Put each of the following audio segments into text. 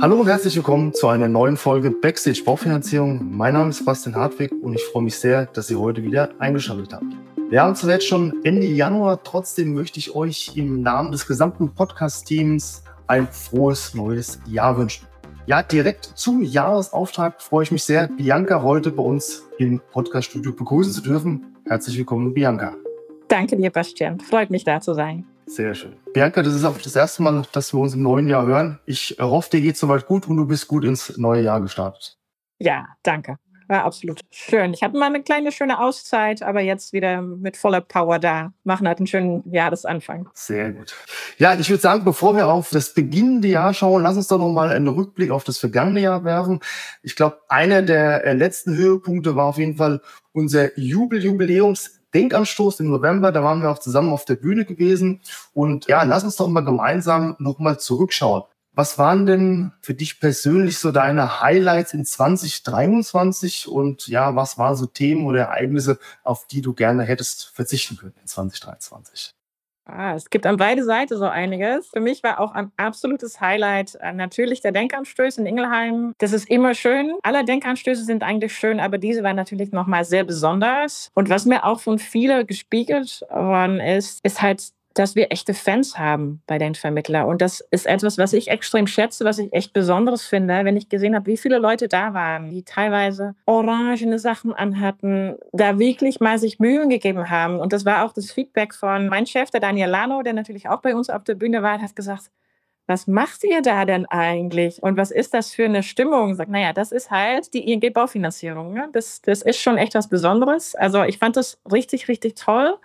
Hallo und herzlich willkommen zu einer neuen Folge Backstage Baufinanzierung. Mein Name ist Bastian Hartwig und ich freue mich sehr, dass ihr heute wieder eingeschaltet habt. Wir haben zuletzt schon Ende Januar, trotzdem möchte ich euch im Namen des gesamten Podcast-Teams ein frohes neues Jahr wünschen. Ja, direkt zum Jahresauftakt freue ich mich sehr, Bianca heute bei uns im Podcast-Studio begrüßen zu dürfen. Herzlich willkommen, Bianca. Danke dir, Bastian. Freut mich, da zu sein. Sehr schön. Bianca, das ist auch das erste Mal, dass wir uns im neuen Jahr hören. Ich hoffe, dir geht soweit gut und du bist gut ins neue Jahr gestartet. Ja, danke. War absolut schön. Ich hatte mal eine kleine schöne Auszeit, aber jetzt wieder mit voller Power da. Machen halt einen schönen Jahresanfang. Sehr gut. Ja, ich würde sagen, bevor wir auf das beginnende Jahr schauen, lass uns doch noch mal einen Rückblick auf das vergangene Jahr werfen. Ich glaube, einer der äh, letzten Höhepunkte war auf jeden Fall unser Jubel-Jubiläums Denkanstoß im November, da waren wir auch zusammen auf der Bühne gewesen. Und ja, lass uns doch mal gemeinsam nochmal zurückschauen. Was waren denn für dich persönlich so deine Highlights in 2023 und ja, was waren so Themen oder Ereignisse, auf die du gerne hättest verzichten können in 2023? Ah, es gibt an beide Seiten so einiges. Für mich war auch ein absolutes Highlight äh, natürlich der Denkanstöß in Ingelheim. Das ist immer schön. Alle Denkanstöße sind eigentlich schön, aber diese war natürlich nochmal sehr besonders. Und was mir auch von vielen gespiegelt worden ist, ist halt dass wir echte Fans haben bei den Vermittlern. Und das ist etwas, was ich extrem schätze, was ich echt Besonderes finde, wenn ich gesehen habe, wie viele Leute da waren, die teilweise orangene Sachen anhatten, da wirklich mal sich Mühen gegeben haben. Und das war auch das Feedback von meinem Chef, der Daniel Lano, der natürlich auch bei uns auf der Bühne war, hat gesagt, was macht ihr da denn eigentlich? Und was ist das für eine Stimmung? Sagt, naja, das ist halt die ING-Baufinanzierung. Ne? Das, das ist schon echt was Besonderes. Also ich fand das richtig, richtig toll.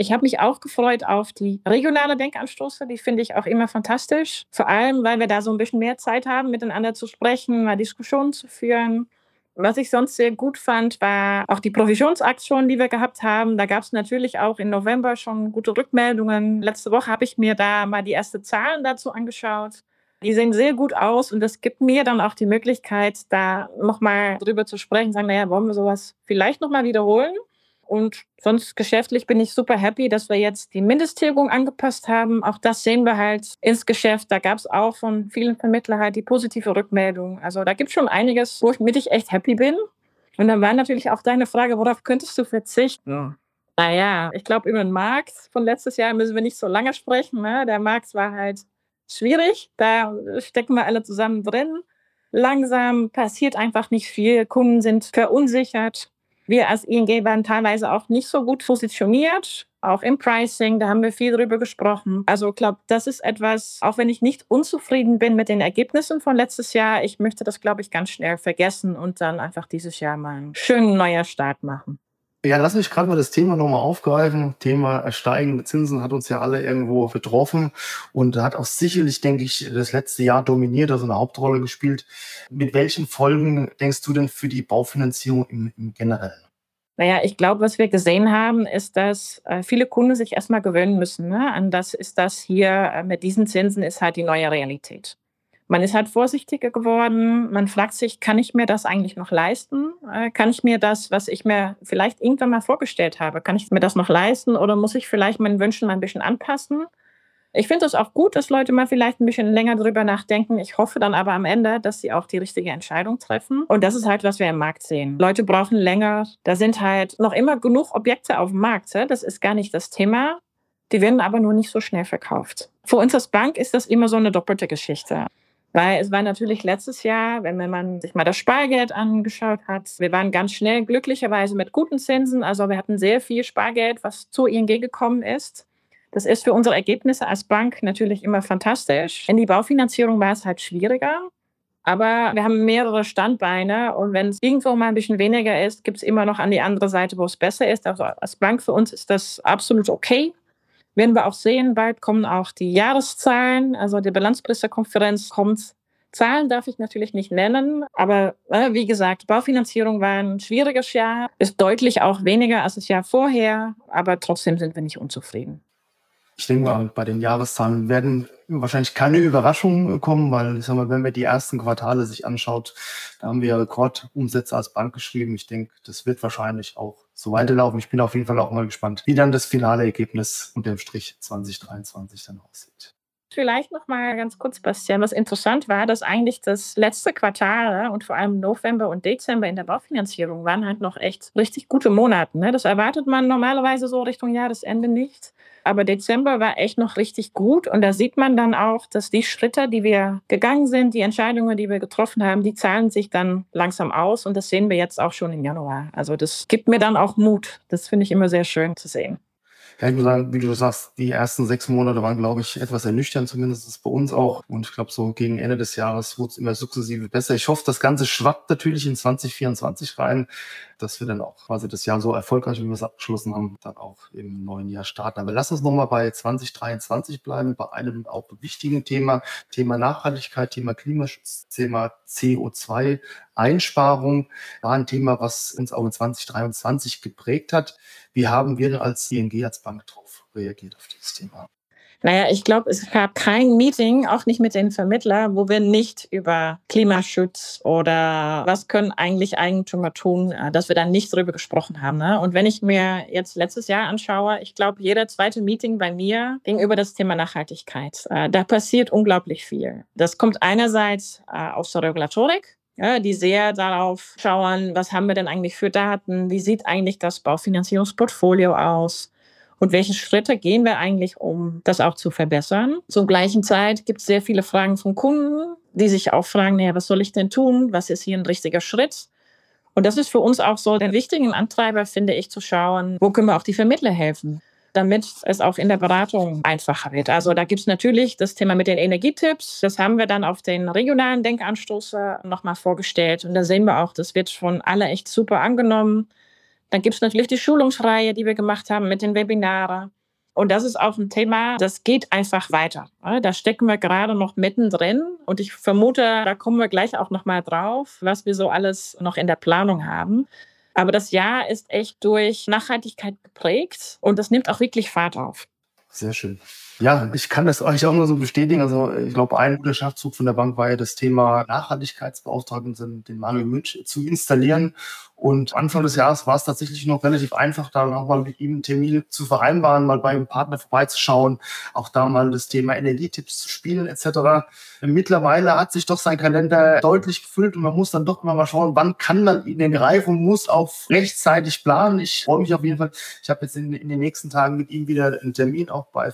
Ich habe mich auch gefreut auf die regionale Denkanstoße. Die finde ich auch immer fantastisch. Vor allem, weil wir da so ein bisschen mehr Zeit haben, miteinander zu sprechen, mal Diskussionen zu führen. Was ich sonst sehr gut fand, war auch die Provisionsaktion, die wir gehabt haben. Da gab es natürlich auch im November schon gute Rückmeldungen. Letzte Woche habe ich mir da mal die ersten Zahlen dazu angeschaut. Die sehen sehr gut aus und das gibt mir dann auch die Möglichkeit, da nochmal drüber zu sprechen, sagen, naja, wollen wir sowas vielleicht nochmal wiederholen? Und sonst geschäftlich bin ich super happy, dass wir jetzt die Mindesttilgung angepasst haben. Auch das sehen wir halt ins Geschäft. Da gab es auch von vielen Vermittlern halt die positive Rückmeldung. Also da gibt es schon einiges, wo ich mit ich echt happy bin. Und dann war natürlich auch deine Frage, worauf könntest du verzichten? Ja. Naja, ich glaube, über den Markt von letztes Jahr müssen wir nicht so lange sprechen. Ne? Der Markt war halt schwierig. Da stecken wir alle zusammen drin. Langsam passiert einfach nicht viel. Kunden sind verunsichert. Wir als ING waren teilweise auch nicht so gut positioniert, auch im Pricing, da haben wir viel drüber gesprochen. Also ich glaube, das ist etwas, auch wenn ich nicht unzufrieden bin mit den Ergebnissen von letztes Jahr, ich möchte das, glaube ich, ganz schnell vergessen und dann einfach dieses Jahr mal einen schönen neuer Start machen. Ja, lass mich gerade mal das Thema nochmal aufgreifen. Thema steigende Zinsen hat uns ja alle irgendwo betroffen und hat auch sicherlich, denke ich, das letzte Jahr dominiert, also eine Hauptrolle gespielt. Mit welchen Folgen denkst du denn für die Baufinanzierung im, im Generellen? Naja, ich glaube, was wir gesehen haben, ist, dass äh, viele Kunden sich erstmal gewöhnen müssen. Ne? An das ist das hier äh, mit diesen Zinsen ist halt die neue Realität. Man ist halt vorsichtiger geworden. Man fragt sich, kann ich mir das eigentlich noch leisten? Äh, kann ich mir das, was ich mir vielleicht irgendwann mal vorgestellt habe, kann ich mir das noch leisten oder muss ich vielleicht meinen Wünschen mal ein bisschen anpassen? Ich finde es auch gut, dass Leute mal vielleicht ein bisschen länger drüber nachdenken. Ich hoffe dann aber am Ende, dass sie auch die richtige Entscheidung treffen. Und das ist halt, was wir im Markt sehen. Leute brauchen länger. Da sind halt noch immer genug Objekte auf dem Markt. Das ist gar nicht das Thema. Die werden aber nur nicht so schnell verkauft. Für uns als Bank ist das immer so eine doppelte Geschichte. Weil es war natürlich letztes Jahr, wenn man sich mal das Spargeld angeschaut hat, wir waren ganz schnell glücklicherweise mit guten Zinsen. Also wir hatten sehr viel Spargeld, was zu ING gekommen ist. Das ist für unsere Ergebnisse als Bank natürlich immer fantastisch. In die Baufinanzierung war es halt schwieriger. Aber wir haben mehrere Standbeine und wenn es irgendwo mal ein bisschen weniger ist, gibt es immer noch an die andere Seite, wo es besser ist. Also als Bank für uns ist das absolut okay. Werden wir auch sehen, bald kommen auch die Jahreszahlen, also die Bilanzpressekonferenz kommt. Zahlen darf ich natürlich nicht nennen, aber äh, wie gesagt, Baufinanzierung war ein schwieriges Jahr, ist deutlich auch weniger als das Jahr vorher, aber trotzdem sind wir nicht unzufrieden. Ich denke mal, bei den Jahreszahlen werden wahrscheinlich keine Überraschungen kommen, weil ich sag mal, wenn wir die ersten Quartale sich anschaut, da haben wir Rekordumsätze als Bank geschrieben. Ich denke, das wird wahrscheinlich auch so weiterlaufen. Ich bin auf jeden Fall auch mal gespannt, wie dann das finale Ergebnis unter dem Strich 2023 dann aussieht. Vielleicht noch mal ganz kurz, Bastian. Was interessant war, dass eigentlich das letzte Quartal und vor allem November und Dezember in der Baufinanzierung waren halt noch echt richtig gute Monate. Ne? Das erwartet man normalerweise so Richtung Jahresende nicht. Aber Dezember war echt noch richtig gut und da sieht man dann auch, dass die Schritte, die wir gegangen sind, die Entscheidungen, die wir getroffen haben, die zahlen sich dann langsam aus und das sehen wir jetzt auch schon im Januar. Also das gibt mir dann auch Mut. Das finde ich immer sehr schön zu sehen. Ja, ich muss sagen, wie du sagst, die ersten sechs Monate waren, glaube ich, etwas ernüchternd, zumindest bei uns auch. Und ich glaube, so gegen Ende des Jahres wurde es immer sukzessive besser. Ich hoffe, das Ganze schwappt natürlich in 2024 rein, dass wir dann auch quasi das Jahr so erfolgreich, wie wir es abgeschlossen haben, dann auch im neuen Jahr starten. Aber lass uns nochmal bei 2023 bleiben, bei einem auch wichtigen Thema, Thema Nachhaltigkeit, Thema Klimaschutz, Thema CO2. Einsparung war ein Thema, was uns auch in 2023 geprägt hat. Wie haben wir als ING, als Bank darauf reagiert auf dieses Thema? Naja, ich glaube, es gab kein Meeting, auch nicht mit den Vermittlern, wo wir nicht über Klimaschutz oder was können eigentlich Eigentümer tun, äh, dass wir da nicht drüber gesprochen haben. Ne? Und wenn ich mir jetzt letztes Jahr anschaue, ich glaube, jeder zweite Meeting bei mir ging über das Thema Nachhaltigkeit. Äh, da passiert unglaublich viel. Das kommt einerseits äh, aus der Regulatorik, ja, die sehr darauf schauen, was haben wir denn eigentlich für Daten, wie sieht eigentlich das Baufinanzierungsportfolio aus und welche Schritte gehen wir eigentlich, um das auch zu verbessern. Zur gleichen Zeit gibt es sehr viele Fragen von Kunden, die sich auch fragen, naja, was soll ich denn tun, was ist hier ein richtiger Schritt? Und das ist für uns auch so der wichtige Antreiber, finde ich, zu schauen, wo können wir auch die Vermittler helfen damit es auch in der Beratung einfacher wird. Also da gibt es natürlich das Thema mit den Energietipps. Das haben wir dann auf den regionalen Denkanstoß nochmal vorgestellt. Und da sehen wir auch, das wird von alle echt super angenommen. Dann gibt es natürlich die Schulungsreihe, die wir gemacht haben mit den Webinaren. Und das ist auch ein Thema, das geht einfach weiter. Da stecken wir gerade noch mittendrin. Und ich vermute, da kommen wir gleich auch nochmal drauf, was wir so alles noch in der Planung haben. Aber das Jahr ist echt durch Nachhaltigkeit geprägt und das nimmt auch wirklich Fahrt auf. Sehr schön. Ja, ich kann das euch auch nur so bestätigen. Also ich glaube, ein guter Schachzug von der Bank war ja das Thema Nachhaltigkeitsbeauftragten, den Manuel Münch zu installieren und Anfang des Jahres war es tatsächlich noch relativ einfach, da auch mal mit ihm einen Termin zu vereinbaren, mal bei einem Partner vorbeizuschauen, auch da mal das Thema Energietipps zu spielen etc. Mittlerweile hat sich doch sein Kalender deutlich gefüllt und man muss dann doch mal schauen, wann kann man in den greifen und muss auch rechtzeitig planen. Ich freue mich auf jeden Fall. Ich habe jetzt in, in, den nächsten Tagen mit ihm wieder einen Termin auch bei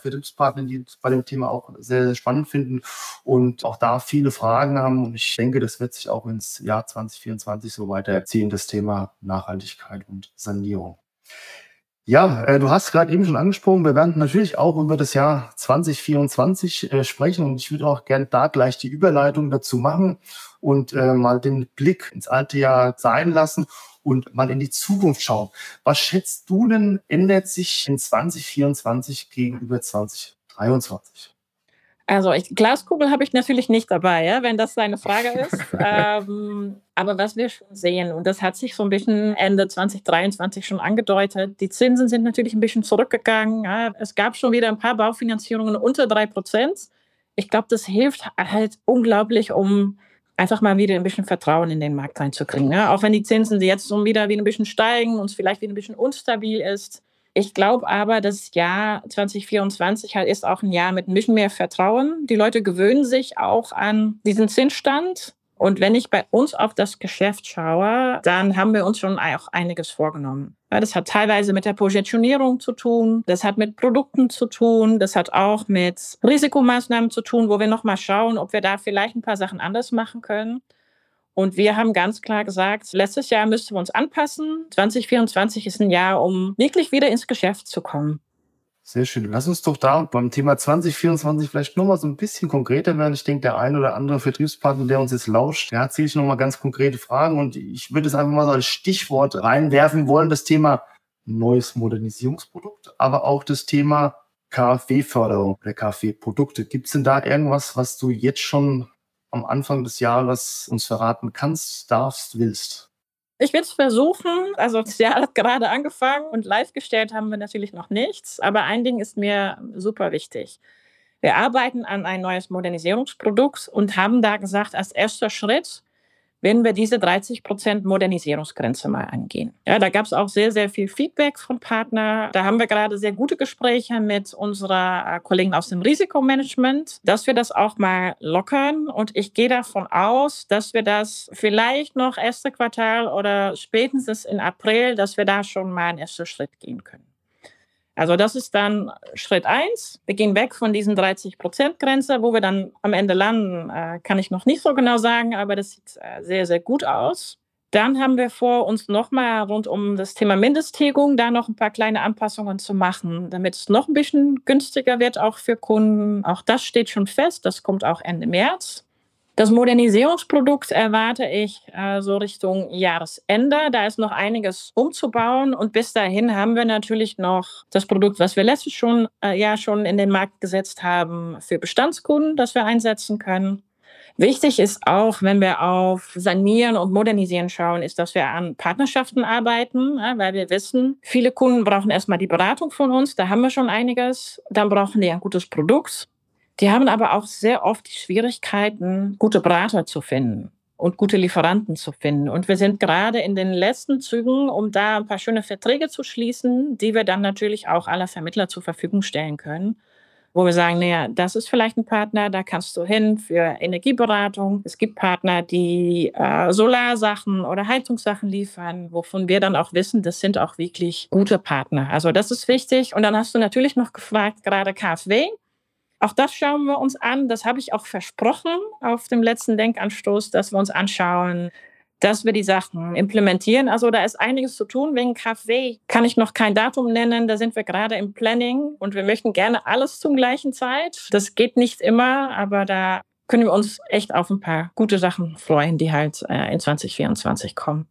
Vertriebspartnern, die bei dem Thema auch sehr, sehr spannend finden und auch da viele Fragen haben. Und ich denke, das wird sich auch ins Jahr 2024 so weiterziehen, das Thema Nachhaltigkeit und Sanierung. Ja, äh, du hast gerade eben schon angesprochen, wir werden natürlich auch über das Jahr 2024 äh, sprechen und ich würde auch gerne da gleich die Überleitung dazu machen und äh, mal den Blick ins alte Jahr sein lassen und mal in die Zukunft schauen. Was schätzt du denn, ändert sich in 2024 gegenüber 2023? Also ich, Glaskugel habe ich natürlich nicht dabei, ja, wenn das seine Frage ist. ähm, aber was wir schon sehen, und das hat sich so ein bisschen Ende 2023 schon angedeutet, die Zinsen sind natürlich ein bisschen zurückgegangen. Ja. Es gab schon wieder ein paar Baufinanzierungen unter drei Prozent. Ich glaube, das hilft halt unglaublich, um einfach mal wieder ein bisschen Vertrauen in den Markt reinzukriegen. Ja. Auch wenn die Zinsen jetzt so wieder wieder ein bisschen steigen und es vielleicht wieder ein bisschen unstabil ist. Ich glaube aber, das Jahr 2024 halt ist auch ein Jahr mit ein bisschen mehr Vertrauen. Die Leute gewöhnen sich auch an diesen Zinsstand. Und wenn ich bei uns auf das Geschäft schaue, dann haben wir uns schon auch einiges vorgenommen. Das hat teilweise mit der Positionierung zu tun, das hat mit Produkten zu tun, das hat auch mit Risikomaßnahmen zu tun, wo wir nochmal schauen, ob wir da vielleicht ein paar Sachen anders machen können. Und wir haben ganz klar gesagt, letztes Jahr müssten wir uns anpassen. 2024 ist ein Jahr, um wirklich wieder ins Geschäft zu kommen. Sehr schön. Lass uns doch da beim Thema 2024 vielleicht nochmal so ein bisschen konkreter werden. Ich denke, der ein oder andere Vertriebspartner, der uns jetzt lauscht, der hat sicherlich nochmal ganz konkrete Fragen. Und ich würde es einfach mal so als Stichwort reinwerfen wollen, das Thema neues Modernisierungsprodukt, aber auch das Thema KfW-Förderung der KfW-Produkte. Gibt es denn da irgendwas, was du jetzt schon am Anfang des Jahres uns verraten kannst, darfst, willst? Ich will es versuchen. Also das Jahr hat gerade angefangen und live gestellt haben wir natürlich noch nichts. Aber ein Ding ist mir super wichtig. Wir arbeiten an ein neues Modernisierungsprodukt und haben da gesagt, als erster Schritt wenn wir diese 30 Prozent Modernisierungsgrenze mal angehen. Ja, da gab es auch sehr, sehr viel Feedback von Partnern. Da haben wir gerade sehr gute Gespräche mit unserer äh, Kollegen aus dem Risikomanagement, dass wir das auch mal lockern. Und ich gehe davon aus, dass wir das vielleicht noch erste Quartal oder spätestens in April, dass wir da schon mal einen ersten Schritt gehen können. Also das ist dann Schritt eins. Wir gehen weg von diesen 30-Prozent-Grenze. Wo wir dann am Ende landen, äh, kann ich noch nicht so genau sagen, aber das sieht äh, sehr, sehr gut aus. Dann haben wir vor, uns nochmal rund um das Thema Mindesttilgung da noch ein paar kleine Anpassungen zu machen, damit es noch ein bisschen günstiger wird, auch für Kunden. Auch das steht schon fest. Das kommt auch Ende März. Das Modernisierungsprodukt erwarte ich äh, so Richtung Jahresende. Da ist noch einiges umzubauen und bis dahin haben wir natürlich noch das Produkt, was wir letztes schon, äh, Jahr schon in den Markt gesetzt haben, für Bestandskunden, das wir einsetzen können. Wichtig ist auch, wenn wir auf Sanieren und Modernisieren schauen, ist, dass wir an Partnerschaften arbeiten, weil wir wissen, viele Kunden brauchen erstmal die Beratung von uns, da haben wir schon einiges. Dann brauchen die ein gutes Produkt die haben aber auch sehr oft die Schwierigkeiten, gute Berater zu finden und gute Lieferanten zu finden. Und wir sind gerade in den letzten Zügen, um da ein paar schöne Verträge zu schließen, die wir dann natürlich auch aller Vermittler zur Verfügung stellen können. Wo wir sagen, naja, das ist vielleicht ein Partner, da kannst du hin für Energieberatung. Es gibt Partner, die äh, Solarsachen oder Heizungssachen liefern, wovon wir dann auch wissen, das sind auch wirklich gute Partner. Also das ist wichtig. Und dann hast du natürlich noch gefragt, gerade KfW. Auch das schauen wir uns an. Das habe ich auch versprochen auf dem letzten Denkanstoß, dass wir uns anschauen, dass wir die Sachen implementieren. Also da ist einiges zu tun. Wegen KfW kann ich noch kein Datum nennen. Da sind wir gerade im Planning und wir möchten gerne alles zum gleichen Zeit. Das geht nicht immer, aber da können wir uns echt auf ein paar gute Sachen freuen, die halt äh, in 2024 kommen.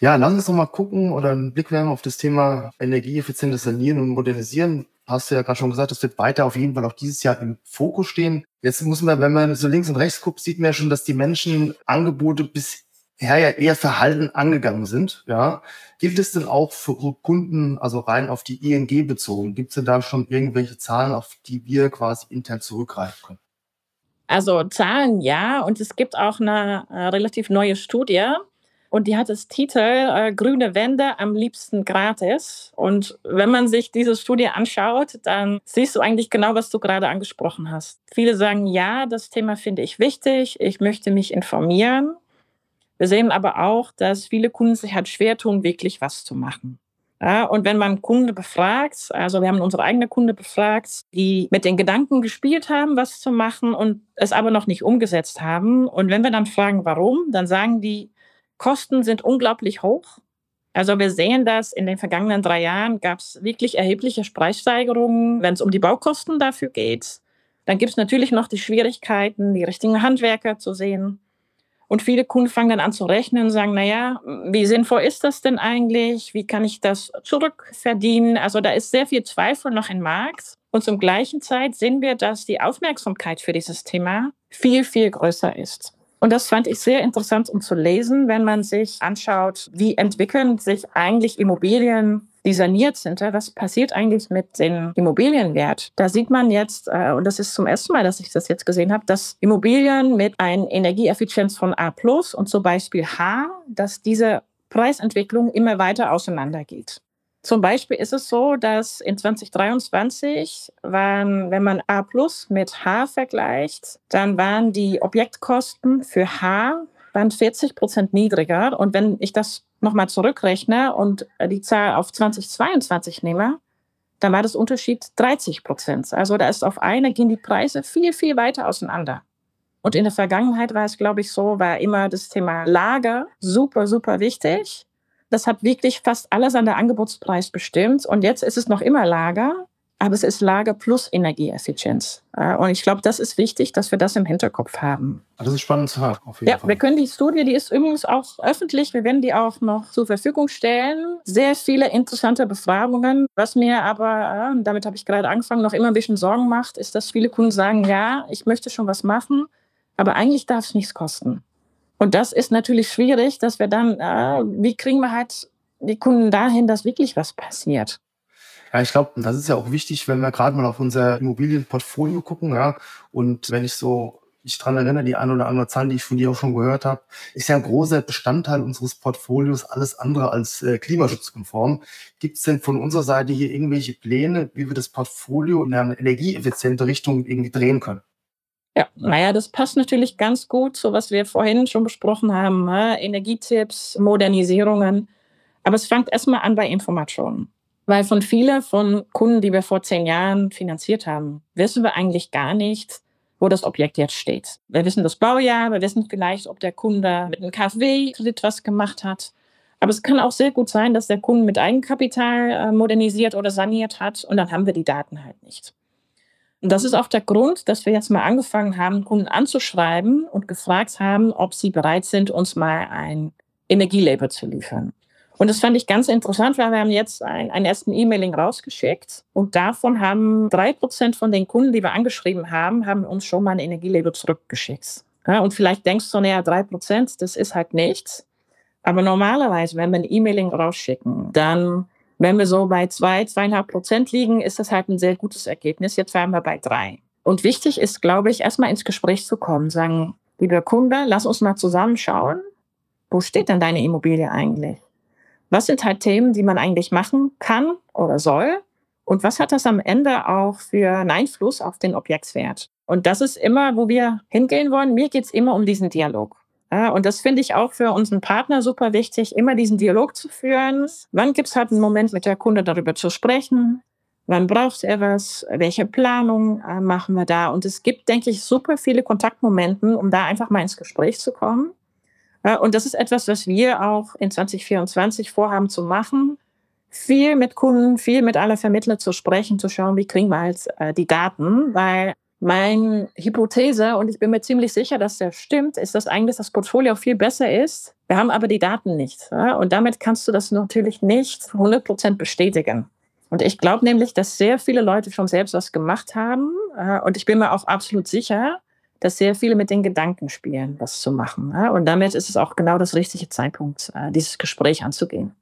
Ja, lass uns noch mal gucken oder einen Blick werfen auf das Thema energieeffizientes Sanieren und Modernisieren hast du ja gerade schon gesagt, das wird weiter auf jeden Fall auch dieses Jahr im Fokus stehen. Jetzt muss man, wenn man so links und rechts guckt, sieht man ja schon, dass die Menschen Angebote bisher ja eher verhalten angegangen sind. Ja, gilt es denn auch für Kunden, also rein auf die ING bezogen? Gibt es denn da schon irgendwelche Zahlen, auf die wir quasi intern zurückgreifen können? Also Zahlen ja, und es gibt auch eine äh, relativ neue Studie, und die hat das Titel äh, Grüne Wände am liebsten gratis. Und wenn man sich diese Studie anschaut, dann siehst du eigentlich genau, was du gerade angesprochen hast. Viele sagen, ja, das Thema finde ich wichtig, ich möchte mich informieren. Wir sehen aber auch, dass viele Kunden sich halt schwer tun, wirklich was zu machen. Ja, und wenn man Kunde befragt, also wir haben unsere eigene Kunde befragt, die mit den Gedanken gespielt haben, was zu machen und es aber noch nicht umgesetzt haben. Und wenn wir dann fragen, warum, dann sagen die, Kosten sind unglaublich hoch. Also wir sehen das in den vergangenen drei Jahren gab es wirklich erhebliche Preissteigerungen, wenn es um die Baukosten dafür geht. Dann gibt es natürlich noch die Schwierigkeiten, die richtigen Handwerker zu sehen. Und viele Kunden fangen dann an zu rechnen und sagen, naja, wie sinnvoll ist das denn eigentlich? Wie kann ich das zurückverdienen? Also da ist sehr viel Zweifel noch im Markt. Und zum gleichen Zeit sehen wir, dass die Aufmerksamkeit für dieses Thema viel, viel größer ist. Und das fand ich sehr interessant, um zu lesen, wenn man sich anschaut, wie entwickeln sich eigentlich Immobilien, die saniert sind. Was passiert eigentlich mit dem Immobilienwert? Da sieht man jetzt, äh, und das ist zum ersten Mal, dass ich das jetzt gesehen habe, dass Immobilien mit einer Energieeffizienz von A und zum Beispiel H, dass diese Preisentwicklung immer weiter auseinandergeht. Zum Beispiel ist es so, dass in 2023 waren, wenn man A plus mit H vergleicht, dann waren die Objektkosten für H waren 40 Prozent niedriger. Und wenn ich das nochmal zurückrechne und die Zahl auf 2022 nehme, dann war das Unterschied 30 Prozent. Also da ist auf eine gehen die Preise viel, viel weiter auseinander. Und in der Vergangenheit war es, glaube ich, so, war immer das Thema Lager super, super wichtig. Das hat wirklich fast alles an der Angebotspreis bestimmt. Und jetzt ist es noch immer Lager, aber es ist Lager plus Energieeffizienz. Und ich glaube, das ist wichtig, dass wir das im Hinterkopf haben. Ah, das ist spannend zu haben. Auf jeden ja, Fall. wir können die Studie, die ist übrigens auch öffentlich. Wir werden die auch noch zur Verfügung stellen. Sehr viele interessante Befragungen. Was mir aber, damit habe ich gerade angefangen, noch immer ein bisschen Sorgen macht, ist, dass viele Kunden sagen, ja, ich möchte schon was machen, aber eigentlich darf es nichts kosten. Und das ist natürlich schwierig, dass wir dann, äh, wie kriegen wir halt die Kunden dahin, dass wirklich was passiert? Ja, ich glaube, das ist ja auch wichtig, wenn wir gerade mal auf unser Immobilienportfolio gucken, ja. Und wenn ich so mich dran erinnere, die eine oder andere Zahl, die ich von dir auch schon gehört habe, ist ja ein großer Bestandteil unseres Portfolios, alles andere als äh, klimaschutzkonform. Gibt es denn von unserer Seite hier irgendwelche Pläne, wie wir das Portfolio in eine energieeffiziente Richtung irgendwie drehen können? Ja, naja, das passt natürlich ganz gut zu was wir vorhin schon besprochen haben. Ne? Energietipps, Modernisierungen. Aber es fängt erstmal an bei Informationen. Weil von vielen von Kunden, die wir vor zehn Jahren finanziert haben, wissen wir eigentlich gar nicht, wo das Objekt jetzt steht. Wir wissen das Baujahr, wir wissen vielleicht, ob der Kunde mit einem KfW-Kredit was gemacht hat. Aber es kann auch sehr gut sein, dass der Kunde mit Eigenkapital äh, modernisiert oder saniert hat und dann haben wir die Daten halt nicht. Und das ist auch der Grund, dass wir jetzt mal angefangen haben, Kunden anzuschreiben und gefragt haben, ob sie bereit sind, uns mal ein Energielabel zu liefern. Und das fand ich ganz interessant, weil wir haben jetzt ein, einen ersten E-Mailing rausgeschickt und davon haben drei Prozent von den Kunden, die wir angeschrieben haben, haben uns schon mal ein Energielabel zurückgeschickt. Ja, und vielleicht denkst du, naja, drei Prozent, das ist halt nichts. Aber normalerweise, wenn wir ein E-Mailing rausschicken, dann, wenn wir so bei zwei, zweieinhalb Prozent liegen, ist das halt ein sehr gutes Ergebnis. Jetzt wären wir bei drei. Und wichtig ist, glaube ich, erstmal ins Gespräch zu kommen, sagen, lieber Kunde, lass uns mal zusammenschauen. Wo steht denn deine Immobilie eigentlich? was sind halt Themen, die man eigentlich machen kann oder soll? Und was hat das am Ende auch für einen Einfluss auf den Objektswert? Und das ist immer, wo wir hingehen wollen. Mir geht's immer um diesen Dialog. Ja, und das finde ich auch für unseren Partner super wichtig, immer diesen Dialog zu führen. Wann gibt's halt einen Moment mit der Kunde darüber zu sprechen? Wann braucht er was? Welche Planung äh, machen wir da? Und es gibt, denke ich, super viele Kontaktmomente, um da einfach mal ins Gespräch zu kommen. Und das ist etwas, was wir auch in 2024 vorhaben zu machen. Viel mit Kunden, viel mit aller Vermittler zu sprechen, zu schauen, wie kriegen wir jetzt äh, die Daten, weil meine Hypothese, und ich bin mir ziemlich sicher, dass der stimmt, ist, dass eigentlich das Portfolio viel besser ist. Wir haben aber die Daten nicht. Und damit kannst du das natürlich nicht 100% bestätigen. Und ich glaube nämlich, dass sehr viele Leute schon selbst was gemacht haben. Äh, und ich bin mir auch absolut sicher, dass sehr viele mit den Gedanken spielen, was zu machen. Ja? Und damit ist es auch genau das richtige Zeitpunkt, äh, dieses Gespräch anzugehen.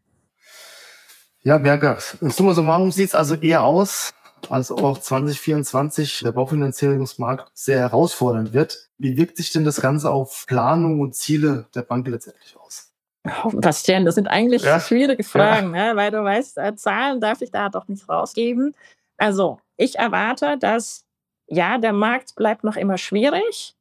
Ja, Berger, summa summarum sieht es also eher aus, als auch 2024 der Baufinanzierungsmarkt sehr herausfordernd wird. Wie wirkt sich denn das Ganze auf Planung und Ziele der Bank letztendlich aus? Oh, Bastian, das sind eigentlich ja. schwierige Fragen, ja. ne? weil du weißt, äh, Zahlen darf ich da doch nicht rausgeben. Also, ich erwarte, dass ja, der Markt bleibt noch immer schwierig.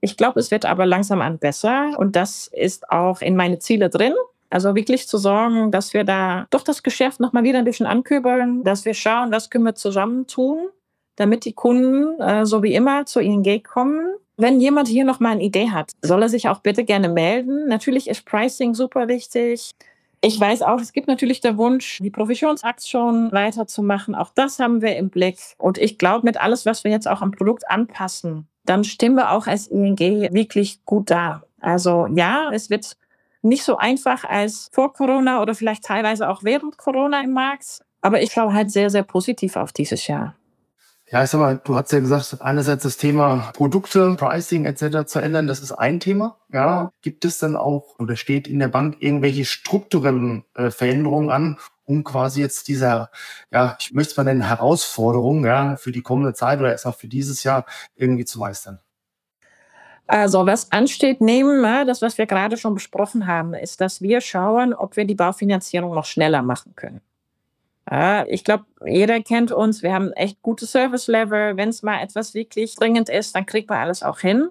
Ich glaube, es wird aber langsam an besser und das ist auch in meine Ziele drin. Also wirklich zu sorgen, dass wir da doch das Geschäft noch mal wieder ein bisschen ankübeln, dass wir schauen, was können wir zusammen tun, damit die Kunden äh, so wie immer zu ING kommen. Wenn jemand hier noch mal eine Idee hat, soll er sich auch bitte gerne melden. Natürlich ist Pricing super wichtig. Ich weiß auch, es gibt natürlich der Wunsch, die Provisionsaktion weiterzumachen. Auch das haben wir im Blick. Und ich glaube, mit alles, was wir jetzt auch am Produkt anpassen, dann stimmen wir auch als ING wirklich gut da. Also ja, es wird nicht so einfach als vor Corona oder vielleicht teilweise auch während Corona im Markt. Aber ich schaue halt sehr, sehr positiv auf dieses Jahr. Ja, ich sag mal, du hast ja gesagt, einerseits das Thema Produkte, Pricing etc. zu ändern, das ist ein Thema. Ja, gibt es dann auch oder steht in der Bank irgendwelche strukturellen äh, Veränderungen an, um quasi jetzt dieser, ja, ich möchte es mal nennen, Herausforderung, ja, für die kommende Zeit oder erst auch für dieses Jahr irgendwie zu meistern? Also was ansteht neben das, was wir gerade schon besprochen haben, ist, dass wir schauen, ob wir die Baufinanzierung noch schneller machen können. Ja, ich glaube, jeder kennt uns. Wir haben echt gutes Service-Level. Wenn es mal etwas wirklich dringend ist, dann kriegt man alles auch hin.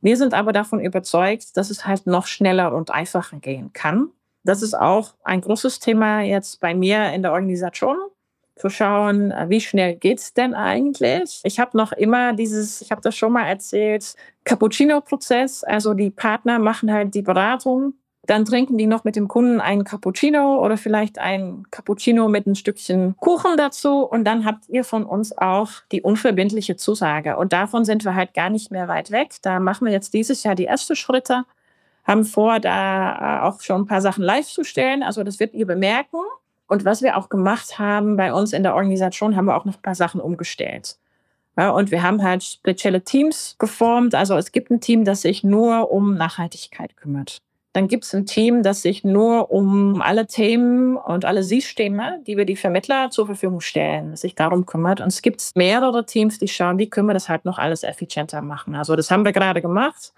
Wir sind aber davon überzeugt, dass es halt noch schneller und einfacher gehen kann. Das ist auch ein großes Thema jetzt bei mir in der Organisation, zu schauen, wie schnell geht's denn eigentlich? Ich habe noch immer dieses, ich habe das schon mal erzählt, Cappuccino-Prozess. Also die Partner machen halt die Beratung dann trinken die noch mit dem Kunden einen Cappuccino oder vielleicht ein Cappuccino mit ein Stückchen Kuchen dazu. Und dann habt ihr von uns auch die unverbindliche Zusage. Und davon sind wir halt gar nicht mehr weit weg. Da machen wir jetzt dieses Jahr die ersten Schritte, haben vor, da äh, auch schon ein paar Sachen live zu stellen. Also das wird ihr bemerken. Und was wir auch gemacht haben bei uns in der Organisation, haben wir auch noch ein paar Sachen umgestellt. Ja, und wir haben halt spezielle Teams geformt. Also es gibt ein Team, das sich nur um Nachhaltigkeit kümmert. Dann gibt es ein Team, das sich nur um alle Themen und alle Systeme, die wir die Vermittler zur Verfügung stellen, sich darum kümmert. Und es gibt mehrere Teams, die schauen, wie können wir das halt noch alles effizienter machen. Also das haben wir gerade gemacht.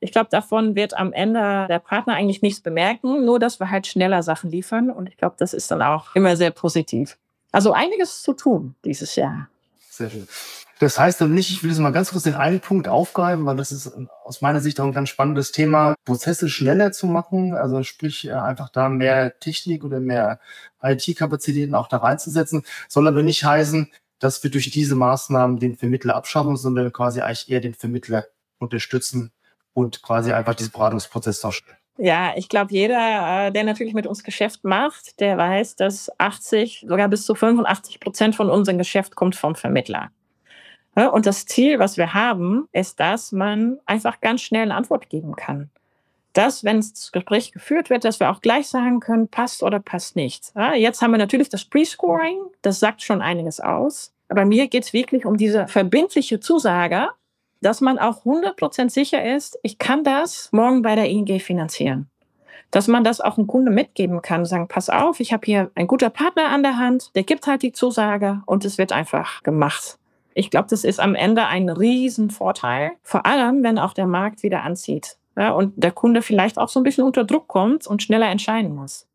Ich glaube, davon wird am Ende der Partner eigentlich nichts bemerken, nur dass wir halt schneller Sachen liefern. Und ich glaube, das ist dann auch immer sehr positiv. Also einiges zu tun dieses Jahr. Sehr schön. Das heißt dann nicht, ich will jetzt mal ganz kurz den einen Punkt aufgreifen, weil das ist aus meiner Sicht auch ein ganz spannendes Thema, Prozesse schneller zu machen, also sprich äh, einfach da mehr Technik oder mehr IT-Kapazitäten auch da reinzusetzen, soll aber nicht heißen, dass wir durch diese Maßnahmen den Vermittler abschaffen, sondern quasi eigentlich eher den Vermittler unterstützen und quasi einfach diesen Beratungsprozess darstellen. Ja, ich glaube, jeder, äh, der natürlich mit uns Geschäft macht, der weiß, dass 80, sogar bis zu 85 Prozent von unserem Geschäft kommt vom Vermittler. Und das Ziel, was wir haben, ist, dass man einfach ganz schnell eine Antwort geben kann. Dass, wenn das Gespräch geführt wird, dass wir auch gleich sagen können, passt oder passt nicht. Jetzt haben wir natürlich das Pre-Scoring, das sagt schon einiges aus. Aber mir geht es wirklich um diese verbindliche Zusage, dass man auch 100% sicher ist, ich kann das morgen bei der ING finanzieren. Dass man das auch einem Kunde mitgeben kann, sagen, pass auf, ich habe hier einen guten Partner an der Hand, der gibt halt die Zusage und es wird einfach gemacht. Ich glaube, das ist am Ende ein Riesenvorteil, vor allem, wenn auch der Markt wieder anzieht ja, und der Kunde vielleicht auch so ein bisschen unter Druck kommt und schneller entscheiden muss.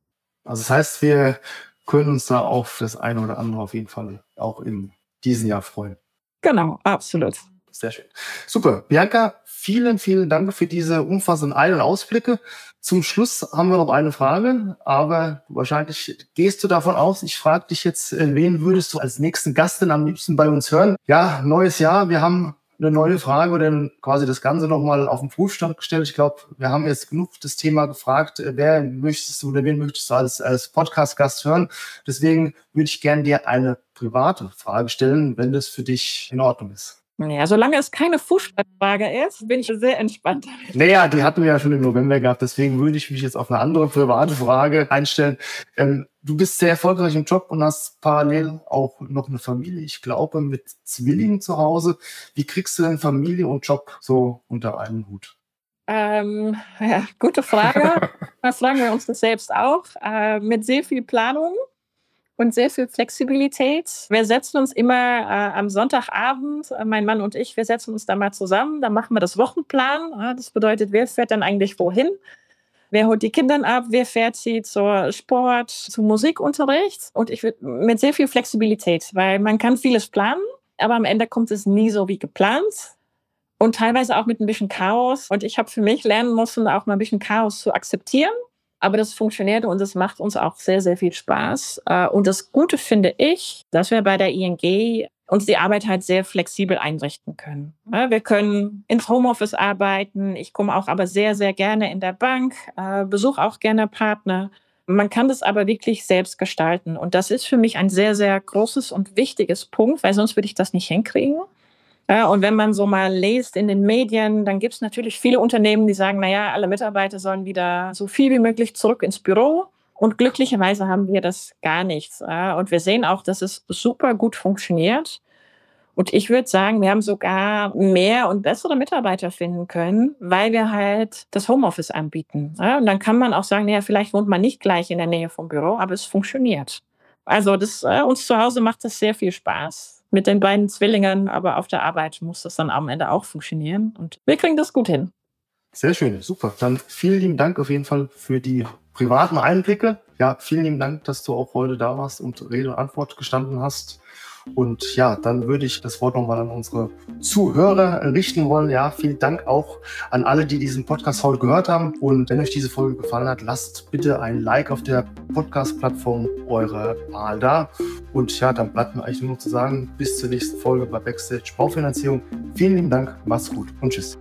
Also das heißt, wir können uns da auf das eine oder andere auf jeden Fall auch in diesem Jahr freuen. Genau, absolut. Sehr schön. Super. Bianca, vielen, vielen Dank für diese umfassenden Ein- und Ausblicke. Zum Schluss haben wir noch eine Frage, aber wahrscheinlich gehst du davon aus, ich frage dich jetzt, äh, wen würdest du als nächsten Gast denn am liebsten bei uns hören? Ja, neues Jahr, wir haben eine neue Frage oder quasi das Ganze nochmal auf den Prüfstand gestellt. Ich glaube, wir haben jetzt genug das Thema gefragt, äh, wer möchtest du oder wen möchtest du als, als Podcast-Gast hören? Deswegen würde ich gerne dir eine private Frage stellen, wenn das für dich in Ordnung ist. Ja, solange es keine Fußballfrage ist, bin ich sehr entspannt. Naja, die hatten wir ja schon im November gehabt, deswegen würde ich mich jetzt auf eine andere private Frage einstellen. Ähm, du bist sehr erfolgreich im Job und hast parallel auch noch eine Familie, ich glaube, mit Zwillingen zu Hause. Wie kriegst du denn Familie und Job so unter einen Hut? Ähm, ja, gute Frage. da fragen wir uns das selbst auch. Äh, mit sehr viel Planung und sehr viel Flexibilität. Wir setzen uns immer äh, am Sonntagabend, äh, mein Mann und ich, wir setzen uns da mal zusammen, dann machen wir das Wochenplan. Ja, das bedeutet, wer fährt dann eigentlich wohin? Wer holt die Kinder ab? Wer fährt sie zur Sport, zum Musikunterricht? Und ich würde mit sehr viel Flexibilität, weil man kann vieles planen, aber am Ende kommt es nie so wie geplant. Und teilweise auch mit ein bisschen Chaos. Und ich habe für mich lernen müssen, auch mal ein bisschen Chaos zu akzeptieren aber das funktioniert und es macht uns auch sehr, sehr viel Spaß. Äh, und das Gute finde ich, dass wir bei der ING uns die Arbeit halt sehr flexibel einrichten können. Wir können ins Homeoffice arbeiten. Ich komme auch aber sehr, sehr gerne in der Bank, äh, besuche auch gerne Partner. Man kann das aber wirklich selbst gestalten. Und das ist für mich ein sehr, sehr großes und wichtiges Punkt, weil sonst würde ich das nicht hinkriegen. Ja, und wenn man so mal liest in den Medien, dann gibt es natürlich viele Unternehmen, die sagen, naja, alle Mitarbeiter sollen wieder so viel wie möglich zurück ins Büro. Und glücklicherweise haben wir das gar nicht. Ja, und wir sehen auch, dass es super gut funktioniert. Und ich würde sagen, wir haben sogar mehr und bessere Mitarbeiter finden können, weil wir halt das Homeoffice anbieten. Ja, und dann kann man auch sagen, naja, vielleicht wohnt man nicht gleich in der Nähe vom Büro, aber es funktioniert. Also das, äh, uns zu Hause macht das sehr viel Spaß mit den beiden Zwillingen, aber auf der Arbeit muss das dann am Ende auch funktionieren und wir kriegen das gut hin. Sehr schön, super. Dann vielen lieben Dank auf jeden Fall für die privaten Einblicke. Ja, vielen lieben Dank, dass du auch heute da warst und Rede und Antwort gestanden hast. Und ja, dann würde ich das Wort nochmal an unsere Zuhörer richten wollen. Ja, vielen Dank auch an alle, die diesen Podcast heute gehört haben. Und wenn euch diese Folge gefallen hat, lasst bitte ein Like auf der Podcast-Plattform eurer Wahl da. Und ja, dann bleibt mir eigentlich nur noch zu sagen, bis zur nächsten Folge bei Backstage Baufinanzierung. Vielen lieben Dank, macht's gut und tschüss.